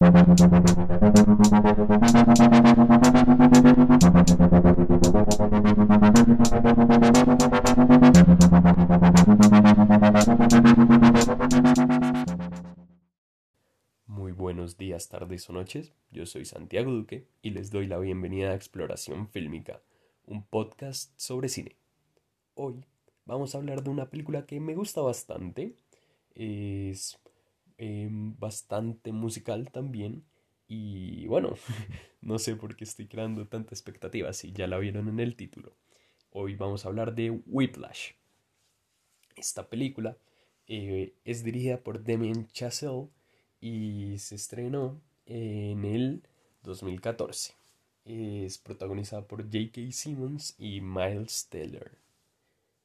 Muy buenos días, tardes o noches. Yo soy Santiago Duque y les doy la bienvenida a Exploración Fílmica, un podcast sobre cine. Hoy vamos a hablar de una película que me gusta bastante. Es em, bastante musical también. Y bueno, no sé por qué estoy creando tanta expectativa si ya la vieron en el título. Hoy vamos a hablar de Whiplash. Esta película eh, es dirigida por Damien Chazelle y se estrenó en el 2014. Es protagonizada por J.K. Simmons y Miles Teller.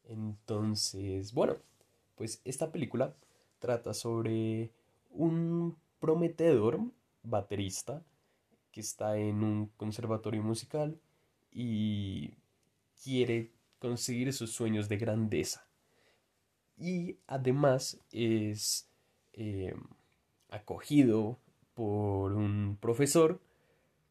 Entonces, bueno, pues esta película trata sobre un prometedor baterista que está en un conservatorio musical y quiere conseguir sus sueños de grandeza. Y además es eh, acogido por un profesor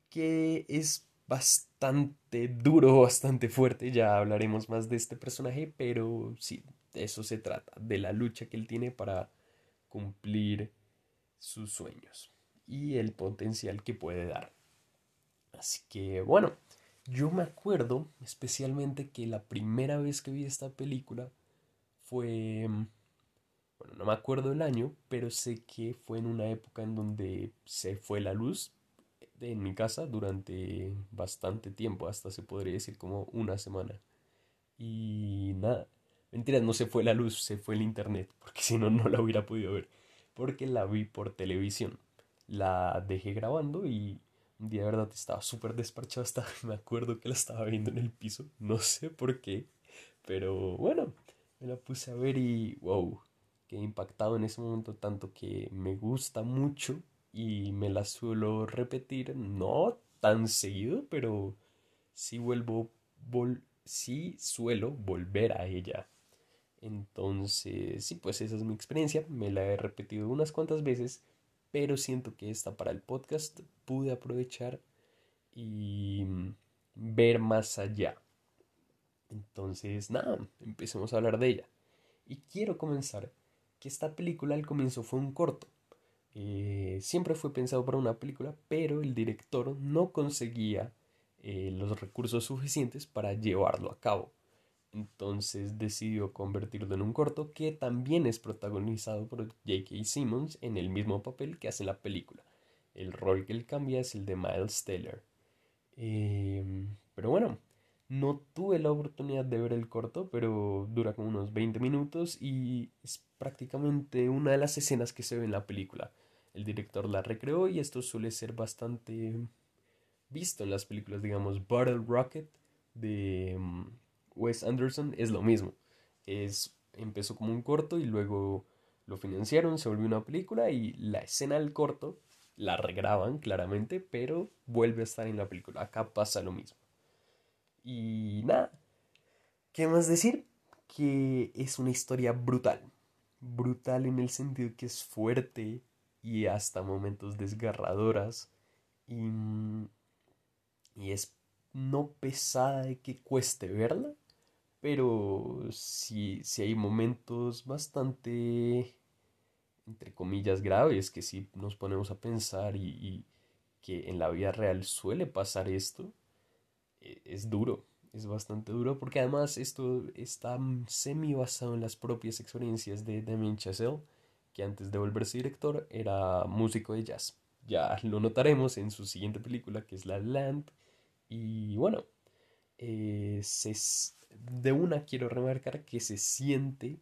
que es bastante duro, bastante fuerte. Ya hablaremos más de este personaje, pero sí, de eso se trata, de la lucha que él tiene para cumplir sus sueños y el potencial que puede dar. Así que bueno, yo me acuerdo especialmente que la primera vez que vi esta película fue, bueno, no me acuerdo el año, pero sé que fue en una época en donde se fue la luz en mi casa durante bastante tiempo, hasta se podría decir como una semana. Y nada, mentiras, no se fue la luz, se fue el internet, porque si no, no la hubiera podido ver, porque la vi por televisión. La dejé grabando y un día de verdad estaba súper desparchado, me acuerdo que la estaba viendo en el piso, no sé por qué, pero bueno, me la puse a ver y wow, quedé impactado en ese momento tanto que me gusta mucho y me la suelo repetir, no tan seguido, pero sí vuelvo, vol sí suelo volver a ella. Entonces, sí, pues esa es mi experiencia, me la he repetido unas cuantas veces, pero siento que esta para el podcast pude aprovechar y ver más allá. Entonces, nada, empecemos a hablar de ella. Y quiero comenzar que esta película al comienzo fue un corto. Eh, siempre fue pensado para una película, pero el director no conseguía eh, los recursos suficientes para llevarlo a cabo. Entonces decidió convertirlo en un corto que también es protagonizado por J.K. Simmons en el mismo papel que hace en la película. El rol que él cambia es el de Miles Taylor. Em, pero bueno, no tuve la oportunidad de ver el corto, pero dura como unos 20 minutos y es prácticamente una de las escenas que se ve en la película. El director la recreó y esto suele ser bastante visto en las películas, digamos, Battle Rocket de mm, Wes Anderson es lo mismo. Es, empezó como un corto y luego lo financiaron, se volvió una película y la escena del corto la regraban claramente, pero vuelve a estar en la película. Acá pasa lo mismo. Y nada, ¿qué más decir? Que es una historia brutal. Brutal en el sentido que es fuerte, y hasta momentos desgarradoras y, y es no pesada de que cueste verla, pero sí, hay momentos bastante, entre comillas, graves que si nos ponemos a pensar y, que en la vida real suele pasar esto, e, es duro, es bastante duro porque además esto está semi basado en las propias experiencias de Damien Chazelle que antes de volverse director era músico de jazz. Ya lo notaremos en su siguiente película, que es La Land. Y bueno, eh, de una quiero remarcar que se siente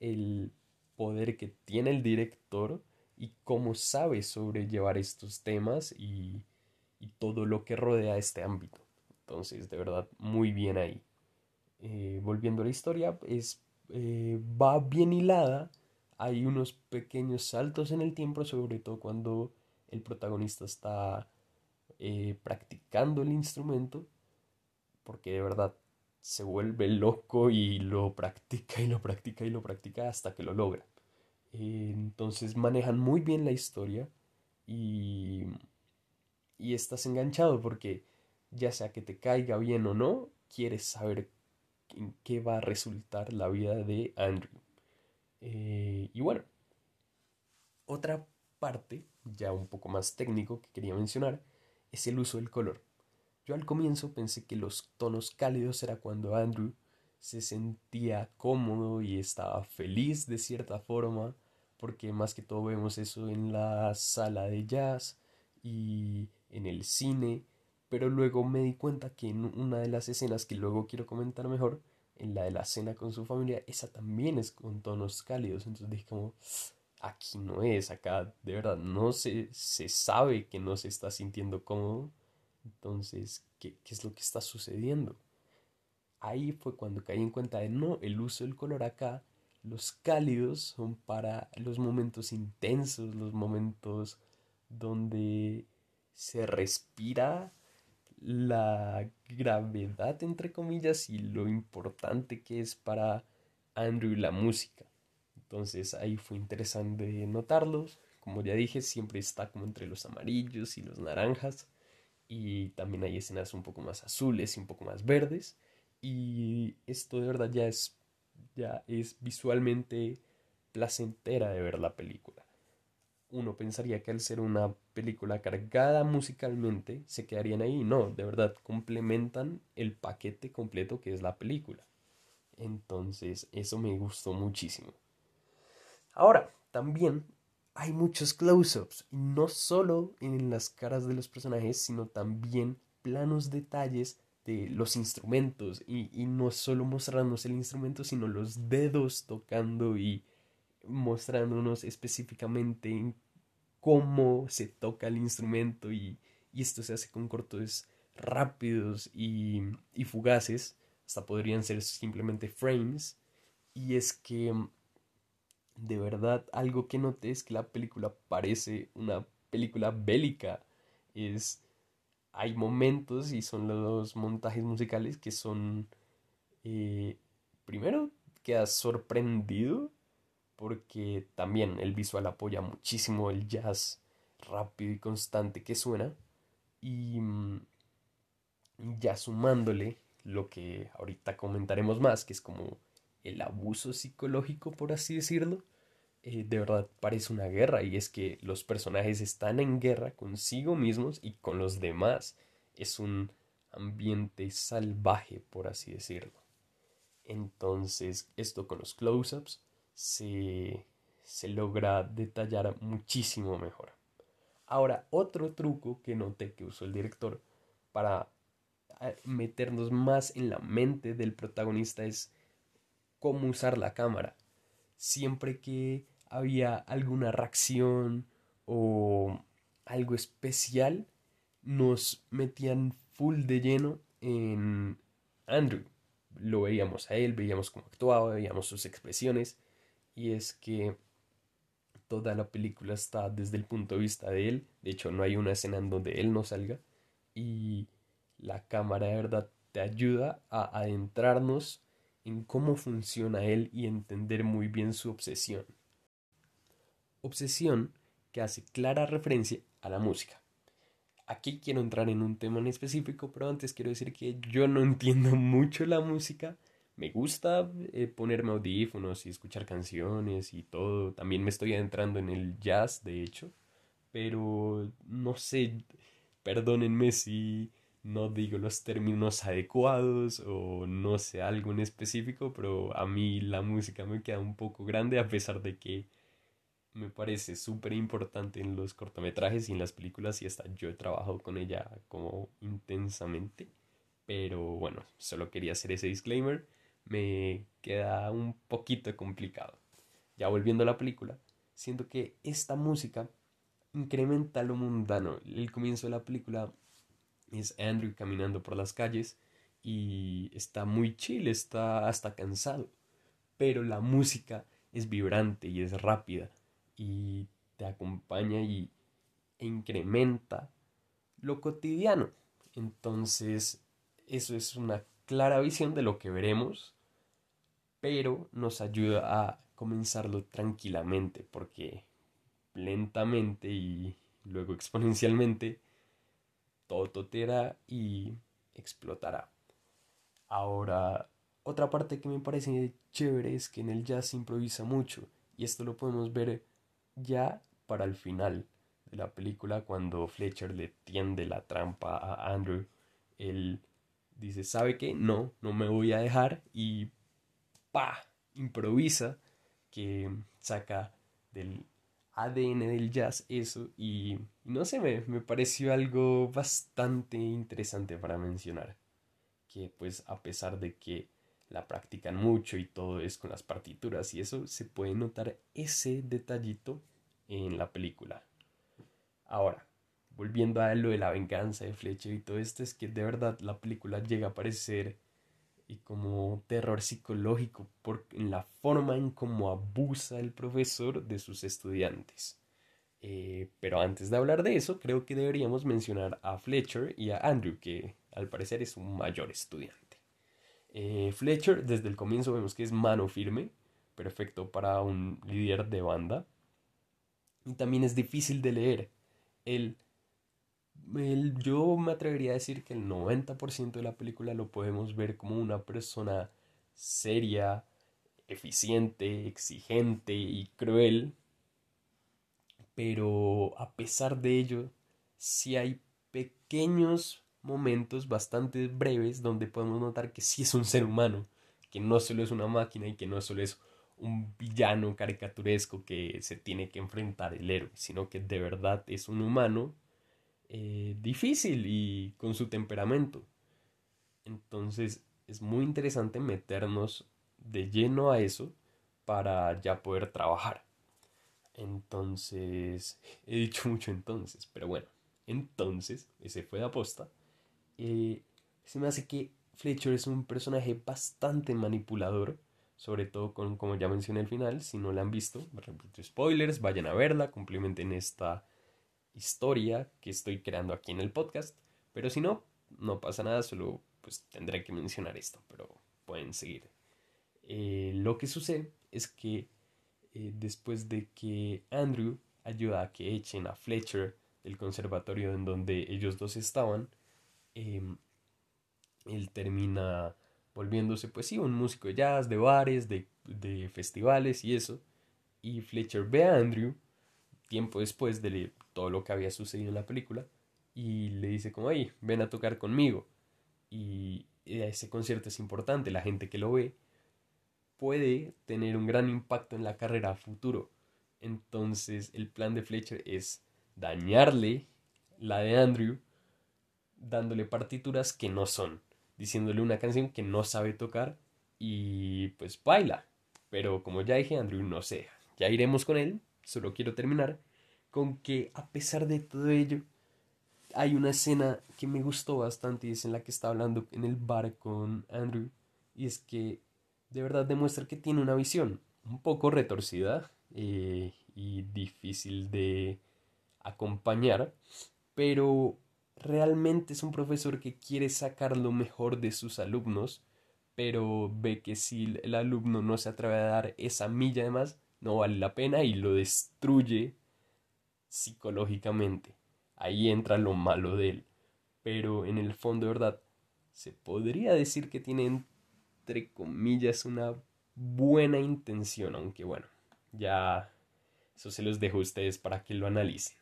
el poder que tiene el director y cómo sabe sobrellevar estos temas y, todo lo que rodea este ámbito. Entonces, de verdad, muy bien ahí. Eh, volviendo a la historia, es, eh, va bien hilada hay unos pequeños saltos en el tiempo, sobre todo cuando el protagonista está eh, practicando el instrumento, porque de verdad se vuelve loco y lo practica y lo practica y lo practica hasta que lo logra. entonces manejan muy bien la historia y y estás enganchado porque ya sea que te caiga bien o no, quieres saber en qué va a resultar la vida de Andrew. Eh, y bueno, otra parte, ya un poco más técnico que quería mencionar, es el uso del color. Yo al comienzo pensé que los tonos cálidos era cuando Andrew se sentía cómodo y estaba feliz de cierta forma, porque más que todo vemos eso en la sala de jazz y en el cine, pero luego me di cuenta que en una de las escenas que luego quiero comentar mejor, en la de la cena con su familia, esa también es con tonos cálidos, entonces dije como, aquí no es, acá de verdad no se, se sabe que no se está sintiendo cómodo, entonces, ¿qué, ¿qué es lo que está sucediendo? Ahí fue cuando caí en cuenta de no, el uso del color acá, los cálidos son para los momentos intensos, los momentos donde se respira la gravedad, entre comillas, y lo importante que es para Andrew la música. Entonces ahí fue interesante notarlos. Como ya dije, siempre está como entre los amarillos y los naranjas. Y también hay escenas un poco más azules y un poco más verdes. Y esto de verdad ya es, ya es visualmente placentera de ver la película uno pensaría que al ser una película cargada musicalmente se quedarían ahí. No, de verdad, complementan el paquete completo que es la película. Entonces, eso me gustó muchísimo. Ahora, también hay muchos close-ups, y no solo en las caras de los personajes, sino también planos detalles de los instrumentos, y, y no solo mostrarnos el instrumento, sino los dedos tocando y mostrándonos específicamente en cómo se toca el instrumento y, esto se hace con cortes rápidos y, y, fugaces, hasta podrían ser simplemente frames, y es que de verdad algo que noté es que la película parece una película bélica, es hay momentos y son los montajes musicales que son eh, primero quedas sorprendido porque también el visual apoya muchísimo el jazz rápido y constante que suena. Y mm, ya sumándole lo que ahorita comentaremos más, que es como el abuso psicológico, por así decirlo, eh, de verdad parece una guerra y es que los personajes están en guerra consigo mismos y con los demás. Es un ambiente salvaje, por así decirlo. Entonces, esto con los close-ups se, se logra detallar muchísimo mejor. Ahora, otro truco que noté que usó el director para eh, meternos más en la mente del protagonista es cómo usar la cámara. Siempre que había alguna reacción o algo especial, nos metían full de lleno en Andrew. Lo veíamos a él, veíamos cómo actuaba, veíamos sus expresiones y es que toda la película está desde el punto de vista de él. De hecho, no hay una escena en donde él no salga. Y la cámara de verdad te ayuda a adentrarnos en cómo funciona él y entender muy bien su obsesión. Obsesión que hace clara referencia a la música. Aquí quiero entrar en un tema en específico, pero antes quiero decir que yo no entiendo mucho la música me gusta eh, ponerme audífonos y escuchar canciones y todo. También me estoy adentrando en el jazz, de hecho. Pero no sé, perdónenme si no digo los términos adecuados o no sé algo en específico, pero a mí la música me queda un poco grande a pesar de que me parece súper importante en los cortometrajes y en las películas y hasta yo he trabajado con ella como intensamente. Pero bueno, solo quería hacer ese disclaimer me queda un poquito complicado. Ya volviendo a la película, siento que esta música incrementa lo mundano. El comienzo de la película es Andrew caminando por las calles y está muy chill, está hasta cansado. Pero la música es vibrante y es rápida y te acompaña y e incrementa lo cotidiano. Entonces, eso es una clara visión de lo que veremos pero nos ayuda a comenzarlo tranquilamente porque lentamente y luego exponencialmente todo totera y explotará. Ahora, otra parte que me parece chévere es que en el jazz improvisa mucho y esto lo podemos ver ya para el final de la película cuando Fletcher le tiende la trampa a Andrew. Él dice, ¿sabe qué? No, no me voy a dejar y pa, improvisa que saca del ADN del jazz eso y no sé, me, me pareció algo bastante interesante para mencionar. Que pues a pesar de que la practican mucho y todo es con las partituras y eso se puede notar ese detallito en la película. Ahora, volviendo a lo de la venganza de Fletcher y todo esto, es que de verdad la película llega a parecer y como terror psicológico por, en la forma en cómo abusa el profesor de sus estudiantes. Eh, pero antes de hablar de eso, creo que deberíamos mencionar a Fletcher y a Andrew, que al parecer es un mayor estudiante. Eh, Fletcher, desde el comienzo vemos que es mano firme, perfecto para un líder de banda. Y también es difícil de leer. Yo me atrevería a decir que el 90% de la película lo podemos ver como una persona seria, eficiente, exigente y cruel. Pero a pesar de ello, sí hay pequeños momentos bastante breves donde podemos notar que sí es un ser humano, que no solo es una máquina y que no solo es un villano caricaturesco que se tiene que enfrentar el héroe, sino que de verdad es un humano eh, difícil y con su temperamento. Entonces es muy interesante meternos de lleno a eso para ya poder trabajar. Entonces, he dicho mucho entonces, pero bueno, entonces, ese fue de aposta. Eh, se me hace que Fletcher es un personaje bastante manipulador, sobre todo con, como ya mencioné al final, si no la han visto, repito spoilers, vayan a verla, complementen esta historia que estoy creando aquí en el podcast. Pero si no, no pasa nada, solo pues tendré que mencionar esto, pero pueden seguir. Eh, lo que sucede es que eh, después de que Andrew ayuda a que echen a Fletcher del conservatorio en donde ellos dos estaban, em, él termina volviéndose pues sí un músico de jazz, de bares, de, de festivales y eso. Y Fletcher ve a Andrew tiempo después de todo lo que había sucedido en la película y le dice como, hey, ven a tocar conmigo. Y ese concierto es importante, la gente que lo ve puede tener un gran impacto en la carrera futuro. Entonces el plan de Fletcher es dañarle la de Andrew dándole partituras que no son, diciéndole una canción que no sabe tocar y pues baila. Pero como ya dije, Andrew no sé, ya iremos con él, solo quiero terminar con que a pesar de todo ello, hay una escena que me gustó bastante y es en la que está hablando en el bar con Andrew y es que de verdad demuestra que tiene una visión un poco retorcida eh, y difícil de acompañar, pero realmente es un profesor que quiere sacar lo mejor de sus alumnos, pero ve que si el alumno no se atreve a dar esa milla de más, no vale la pena y lo destruye psicológicamente. Ahí entra lo malo de él. Pero en el fondo, de verdad, se podría decir que tiene, entre comillas, una buena intención, aunque bueno, ya eso se los dejo a ustedes para que lo analicen.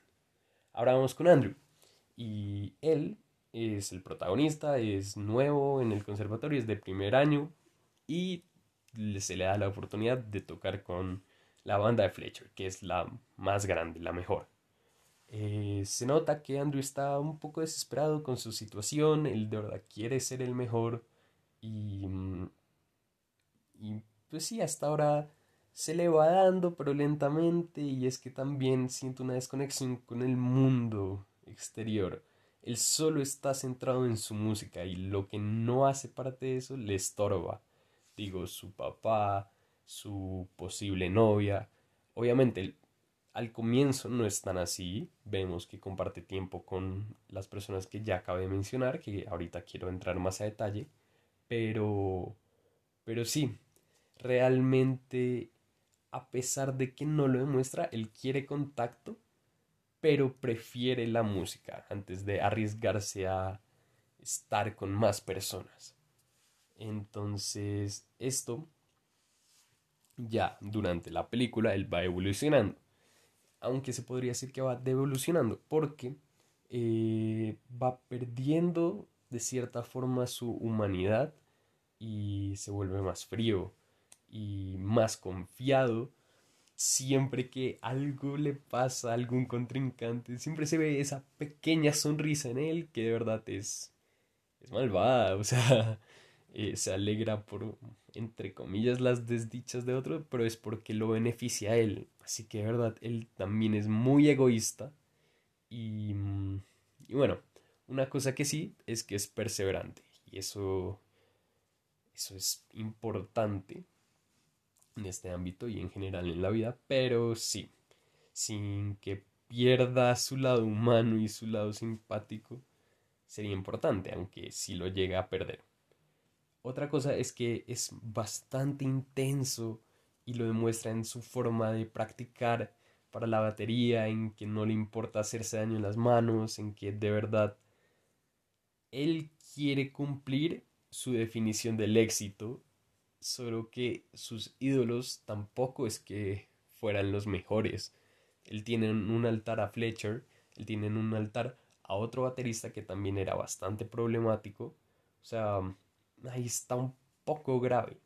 Ahora vamos con Andrew. Y él es el protagonista, es nuevo en el conservatorio, es de primer año y se le da la oportunidad de tocar con la banda de Fletcher, que es la más grande, la mejor. Eh, se nota que Andrew está un poco desesperado con su situación, él de verdad quiere ser el mejor y, mm, y pues sí, hasta ahora se le va dando, pero lentamente y es que también siento una desconexión con el mundo exterior. Él solo está centrado en su música y lo que no hace parte de eso le estorba. Digo, su papá, su posible novia. Obviamente, al comienzo no es tan así. Vemos que comparte tiempo con las personas que ya acabé de mencionar, que ahorita quiero entrar más a detalle. Pero, pero sí, realmente, a pesar de que no lo demuestra, él quiere contacto, pero prefiere la música antes de arriesgarse a estar con más personas. Entonces, esto ya durante la película él va evolucionando. Aunque se podría decir que va devolucionando, porque eh, va perdiendo de cierta forma su humanidad y se vuelve más frío y más confiado siempre que algo le pasa a algún contrincante, siempre se ve esa pequeña sonrisa en él que de verdad es, es malvada, o sea, eh, se alegra por, entre comillas, las desdichas de otro, pero es porque lo beneficia a él. Así que de verdad, él también es muy egoísta y, y bueno, una cosa que sí es que es perseverante y eso, eso es importante en este ámbito y en general en la vida, pero sí, sin que pierda su lado humano y su lado simpático, sería importante, aunque sí lo llega a perder. Otra cosa es que es bastante intenso y lo demuestra en su forma de practicar para la batería, en que no le importa hacerse daño en las manos, en que de verdad él quiere cumplir su definición del éxito solo que sus ídolos tampoco es que fueran los mejores. Él tiene un altar a Fletcher, él tiene un altar a otro baterista que también era bastante problemático. O sea, ahí está un poco grave.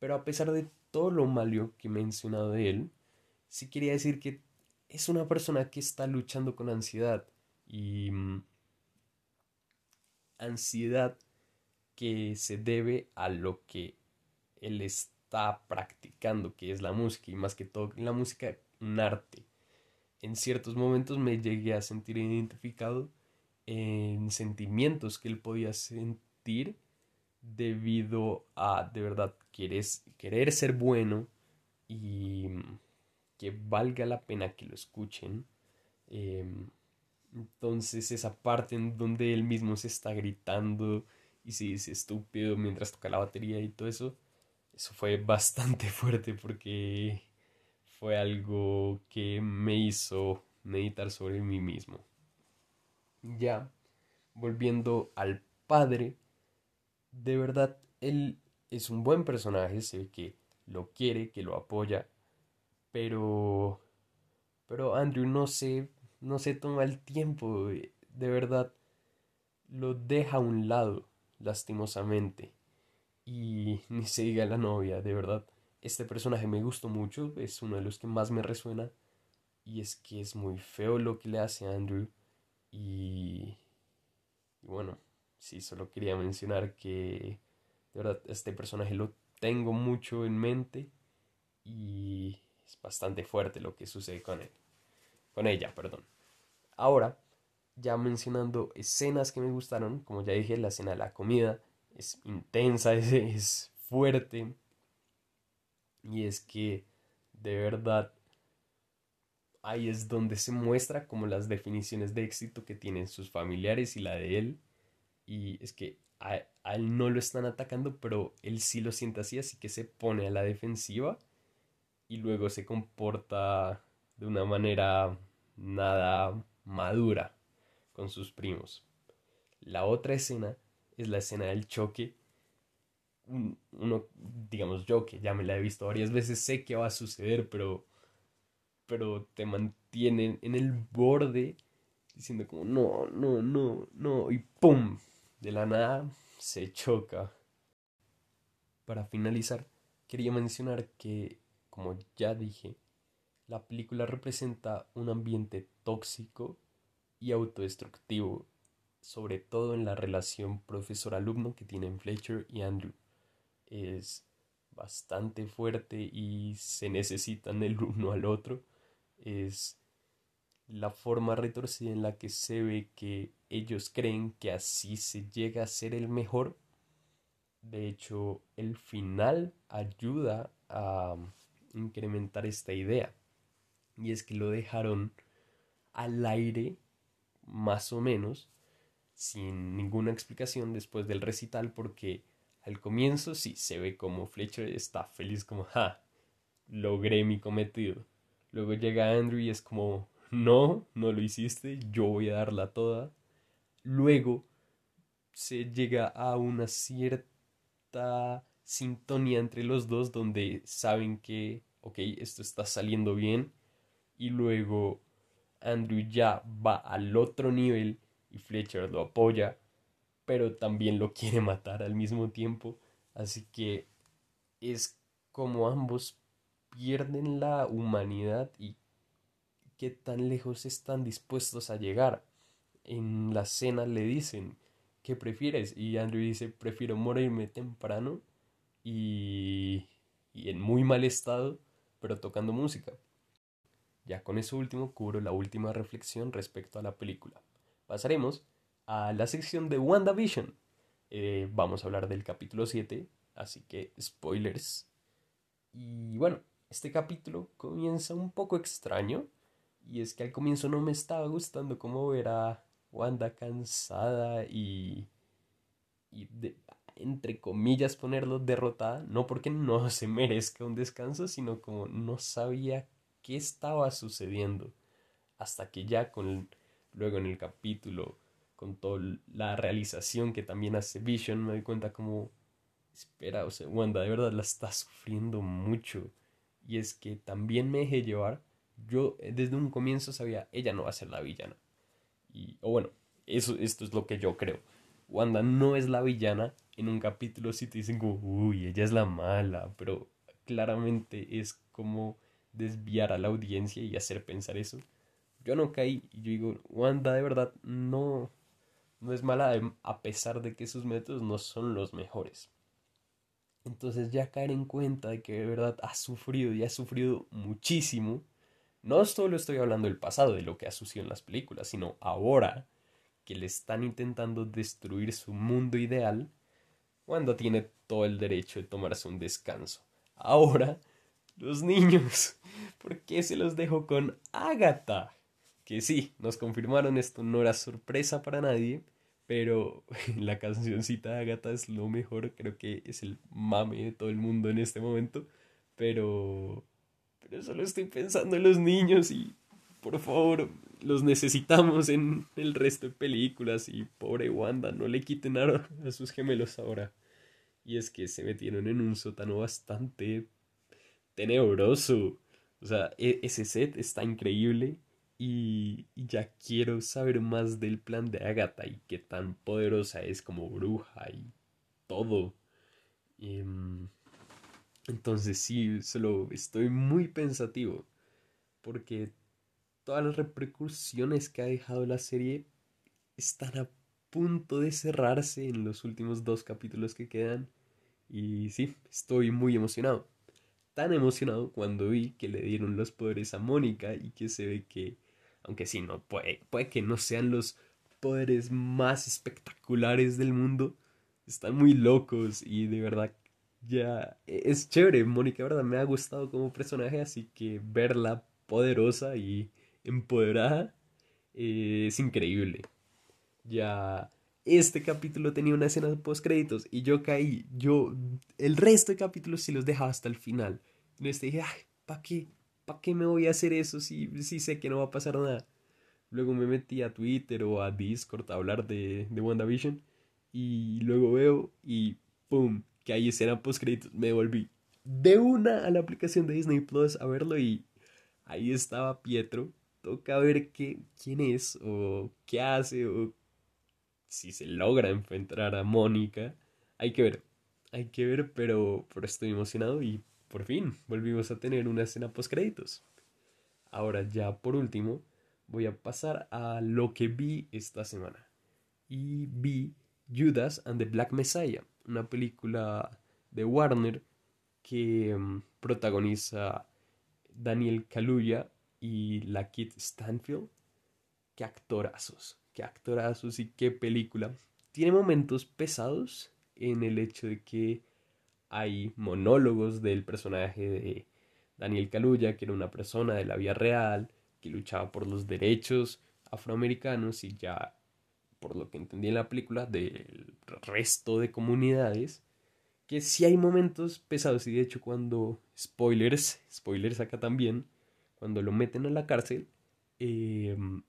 Pero a pesar de todo lo malo que he mencionado de él, sí quería decir que es una persona que está luchando con ansiedad. Y mm, ansiedad que se debe a lo que él está practicando, que es la música, y más que todo la música, un arte. En ciertos momentos me llegué a sentir identificado en sentimientos que él podía sentir debido a de verdad querer, querer ser bueno y que valga la pena que lo escuchen. Em, entonces esa parte en donde él mismo se está gritando y se dice estúpido mientras toca la batería y todo eso, eso fue bastante fuerte porque fue algo que me hizo meditar sobre mí mismo. Ya, volviendo al padre, de verdad, él es un buen personaje, sé que lo quiere, que lo apoya, pero... Pero Andrew no se, no se toma el tiempo, de verdad, lo deja a un lado, lastimosamente. Y ni se diga la novia, de verdad. Este personaje me gustó mucho, es uno de los que más me resuena. Y es que es muy feo lo que le hace a Andrew. Y, y bueno, sí, solo quería mencionar que de verdad este personaje lo tengo mucho en mente. Y es bastante fuerte lo que sucede con él, con ella, perdón. Ahora, ya mencionando escenas que me gustaron, como ya dije, la escena de la comida, es intensa, es, es fuerte. Y es que de verdad ahí es donde se muestra como las definiciones de éxito que tienen sus familiares y la de él. Y es que a, a, él no lo están atacando, pero él sí lo siente así, así que se pone a la defensiva y luego se comporta de una manera nada madura con sus primos. La otra escena es la escena del choque. Uno, digamos yo, que ya me la he visto varias veces, sé que va a suceder, pero, pero te mantienen en el borde diciendo como no, no, no, no, y ¡pum! De la nada se choca. Para finalizar, quería mencionar que, como ya dije, la película representa un ambiente tóxico y autodestructivo sobre todo en la relación profesor-alumno que tienen Fletcher y Andrew. Es bastante fuerte y se necesitan el uno al otro. Es la forma retorcida en la que se ve que ellos creen que así se llega a ser el mejor. De hecho, el final ayuda a incrementar esta idea. Y es que lo dejaron al aire, más o menos, sin ninguna explicación después del recital porque al comienzo sí se ve como Fletcher está feliz como, ja, logré mi cometido. Luego llega Andrew y es como, no, no lo hiciste, yo voy a darla toda. Luego se llega a una cierta sintonía entre los dos donde saben que, ok, esto está saliendo bien y luego Andrew ya va al otro nivel y Fletcher lo apoya, pero también lo quiere matar al mismo tiempo, así que es como ambos pierden la humanidad y qué tan lejos están dispuestos a llegar. En la cena le dicen, ¿qué prefieres? Y Andrew dice, prefiero morirme temprano y, y en muy mal estado, pero tocando música. Ya con eso último cubro la última reflexión respecto a la película. Pasaremos a la sección de WandaVision. Eh, vamos a hablar del capítulo 7, así que spoilers. Y bueno, este capítulo comienza un poco extraño. Y es que al comienzo no me estaba gustando cómo ver a Wanda cansada y, y entre comillas ponerlo derrotada, no porque no se merezca un descanso, sino como no sabía qué estaba sucediendo. Hasta que ya con luego en el capítulo, con toda la realización que también hace Vision, me doy cuenta como, espera, o sea, Wanda de verdad la está sufriendo mucho. Y es que también me dejé llevar. Yo eh, desde un comienzo sabía, ella no va a ser la villana. Y, o bueno, eso, esto es lo que yo creo. Wanda no es la villana. En un capítulo sí te dicen como, uy, ella es la mala. Pero claramente es como desviar a la audiencia y hacer pensar eso. Yo no caí y yo digo, Wanda de verdad no, no es mala a pesar de que sus métodos no son los mejores. Entonces ya caer en cuenta de que de verdad ha sufrido y ha sufrido muchísimo. No solo estoy hablando del pasado, de lo que ha sucedido en las películas, sino ahora que le están intentando destruir su mundo ideal, Wanda tiene todo el derecho de tomarse un descanso. Ahora los niños. ¿Por qué se los dejo con Agatha? Que sí, nos confirmaron esto, no era sorpresa para nadie, pero la cancioncita de Agatha es lo mejor, creo que es el mame de todo el mundo en este momento, pero pero solo estoy pensando en los niños y por favor, los necesitamos en el resto de películas y pobre Wanda, no le quiten a, a sus gemelos ahora. Y es que se metieron en un sótano bastante tenebroso. O sea, e, ese set está increíble y, ya quiero saber más del plan de Agatha y qué tan poderosa es como bruja y todo. Em, entonces sí, solo estoy muy pensativo porque todas las repercusiones que ha dejado la serie están a punto de cerrarse en los últimos dos capítulos que quedan. Y sí, estoy muy emocionado tan emocionado cuando vi que le dieron los poderes a Mónica y que se ve que, aunque sí, no puede, puede que no sean los poderes más espectaculares del mundo, están muy locos y de verdad ya es chévere. Mónica, verdad, me ha gustado como personaje, así que verla poderosa y empoderada eh, es increíble. Ya este capítulo tenía una escena de post créditos y yo caí. Yo el resto de capítulos sí los dejaba hasta el final. Entonces dije, ay, ¿para qué? ¿Para qué me voy a hacer eso si, si sé que no va a pasar nada? Luego me metí a Twitter o a Discord a hablar de, de WandaVision. Y luego veo y ¡pum! Que hay escena post créditos. Me volví de una a la aplicación de Disney Plus a verlo y ahí estaba Pietro. Toca ver qué, quién es o qué hace o si se logra enfrentar a Mónica. Hay que ver, hay que ver, pero, pero estoy emocionado y por fin volvimos a tener una escena post créditos. Ahora ya por último voy a pasar a lo que vi esta semana. Y vi Judas and the Black Messiah, una película de Warner que mm, protagoniza Daniel Kaluuya y la Kit Stanfield. Qué actorazos, qué actorazos y qué película. Tiene momentos pesados en el hecho de que hay monólogos del personaje de Daniel Kaluuya, que era una persona de la vida real, que luchaba por los derechos afroamericanos y ya, por lo que entendí en la película, del resto de comunidades, que sí hay momentos pesados y de hecho cuando, spoilers, spoilers acá también, cuando lo meten a la cárcel, em,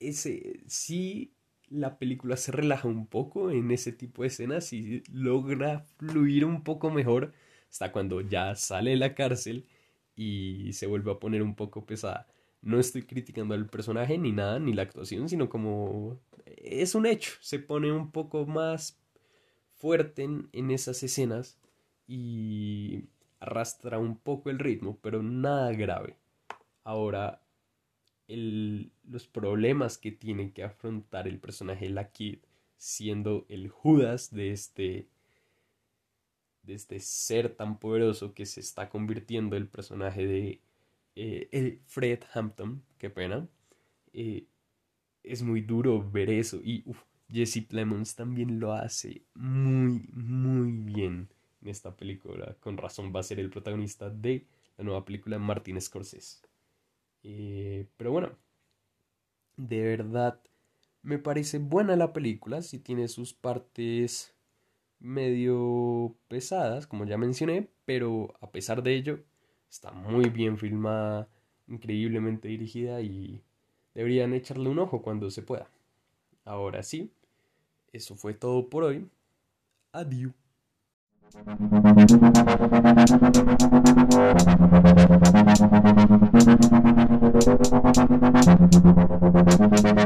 ese, sí, la película se relaja un poco en ese tipo de escenas y logra fluir un poco mejor hasta cuando ya sale de la cárcel y se vuelve a poner un poco pesada. No estoy criticando al personaje ni nada, ni la actuación, sino como es un hecho, se pone un poco más fuerte en, esas escenas y arrastra un poco el ritmo, pero nada grave. Ahora, los problemas que tiene que afrontar el personaje de la Kid, siendo el Judas de este, de este ser tan poderoso que se está convirtiendo el personaje de eh, Fred Hampton, qué pena. Eh, es muy duro ver eso y Jesse Plemons también lo hace muy, muy bien en esta película. Con razón va a ser el protagonista de la nueva película Martin Scorsese. Eh, pero bueno, de verdad me parece buena la película. Si tiene sus partes medio pesadas, como ya mencioné, pero a pesar de ello, está muy bien filmada, increíblemente dirigida y deberían echarle un ojo cuando se pueda. Ahora sí, eso fue todo por hoy. Adiós. Thank you.